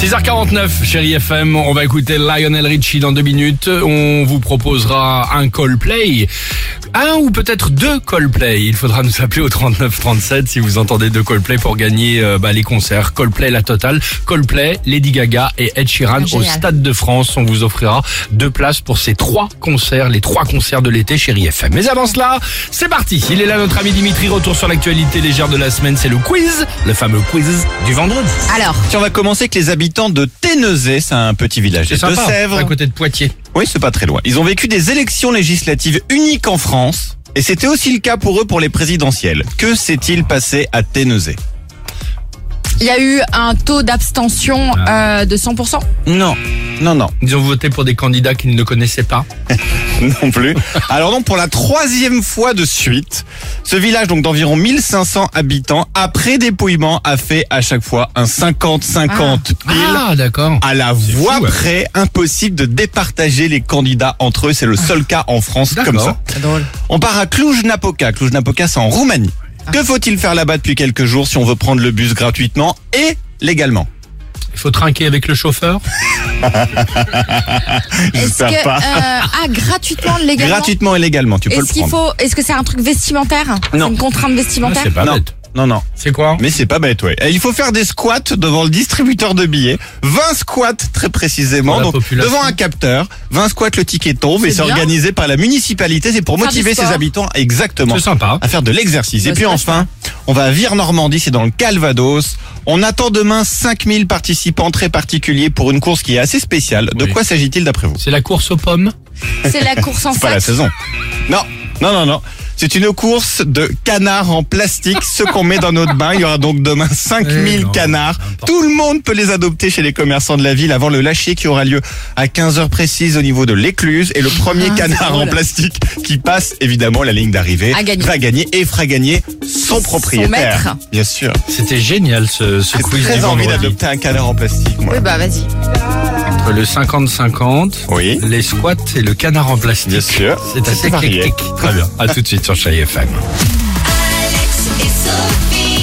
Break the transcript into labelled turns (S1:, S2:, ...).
S1: 6h49, chérie FM, on va écouter Lionel Richie dans deux minutes. On vous proposera un Coldplay, un ou peut-être deux Coldplay. Il faudra nous appeler au 3937 si vous entendez deux Coldplay pour gagner euh, bah, les concerts. Coldplay la totale, Coldplay, Lady Gaga et Ed Sheeran au
S2: Génial.
S1: Stade de France. On vous offrira deux places pour ces trois concerts, les trois concerts de l'été, chérie FM. Mais avant cela, c'est parti. Il est là notre ami Dimitri, retour sur l'actualité légère de la semaine. C'est le quiz, le fameux quiz du vendredi.
S2: Alors,
S3: Tiens, on va commencer avec les habitants de Ténezé, c'est un petit village des Deux-Sèvres.
S1: à côté de Poitiers.
S3: Oui, c'est pas très loin. Ils ont vécu des élections législatives uniques en France. Et c'était aussi le cas pour eux pour les présidentielles. Que s'est-il passé à Ténezé
S2: il y a eu un taux d'abstention
S1: Ah.
S2: euh, de 100%.
S3: Non, non, non,
S1: Ils ont voté pour des candidats qu'ils ne connaissaient pas.
S3: non plus. Alors donc pour la troisième fois de suite, ce village donc d'environ 1500 habitants, après dépouillement, a fait à chaque fois un 50-50 pile.
S1: Ah, d'accord.
S3: À la voix
S1: fou, ouais.
S3: près, impossible de départager les candidats entre eux. C'est le seul cas en France comme
S1: D'accord.
S3: ça.
S2: C'est drôle.
S3: On part à Cluj-Napoca. Cluj-Napoca, c'est en Roumanie. Que faut-il faire là-bas depuis quelques jours si on veut prendre le bus gratuitement et légalement?
S1: Il faut trinquer avec le chauffeur.
S2: Est-ce que
S3: J'espère pas.
S2: euh, ah gratuitement légalement?
S3: Gratuitement et légalement, tu peux
S2: Est-ce
S3: le
S2: qu'il
S3: prendre.
S2: faut Est-ce que c'est un truc vestimentaire?
S3: Non.
S2: C'est une contrainte
S1: Ah,
S2: vestimentaire
S1: c'est pas
S3: non,
S1: bête.
S3: Non, non.
S1: C'est quoi?
S3: Mais c'est pas bête, ouais. Et il faut faire des squats devant le distributeur de billets. 20 squats, très précisément. Donc,
S1: population.
S3: devant un capteur. 20 squats, le ticket tombe et
S2: C'est
S3: organisé par la municipalité. C'est pour motiver ses habitants, exactement,
S1: C'est sympa.
S3: à faire de l'exercice.
S2: Bah,
S3: et puis enfin, on va à Vire-Normandie, c'est dans le Calvados. On attend demain 5000 participants très particuliers pour une course qui est assez spéciale. De
S1: Oui.
S3: quoi s'agit-il d'après vous?
S1: C'est la course aux pommes?
S2: C'est la course en
S3: C'est pas la
S2: sac.
S3: saison. Non, non, non, non. C'est une course de canards en plastique, ceux qu'on met dans notre bain. Il y aura donc demain
S1: Eh
S3: 5000
S1: non,
S3: canards. Tout le monde peut les adopter chez les commerçants de la ville avant le lâcher qui aura lieu à 15h précise au niveau de l'écluse. Et le premier
S2: Ah,
S3: canard en plastique qui passe évidemment la ligne d'arrivée va gagner et fera gagner son propriétaire.
S2: maître.
S3: Bien sûr.
S1: C'était génial ce, ce
S3: J'ai
S1: quiz
S3: très
S1: du
S3: envie d'adopter un canard en plastique, moi.
S2: Oui bah vas-y.
S1: Le 50-50,
S3: Oui.
S1: les squats et le canard en plastique.
S3: Bien sûr.
S1: C'est assez éclectique. Très bien. À tout de suite sur Chai FM.
S4: Alex et Sophie.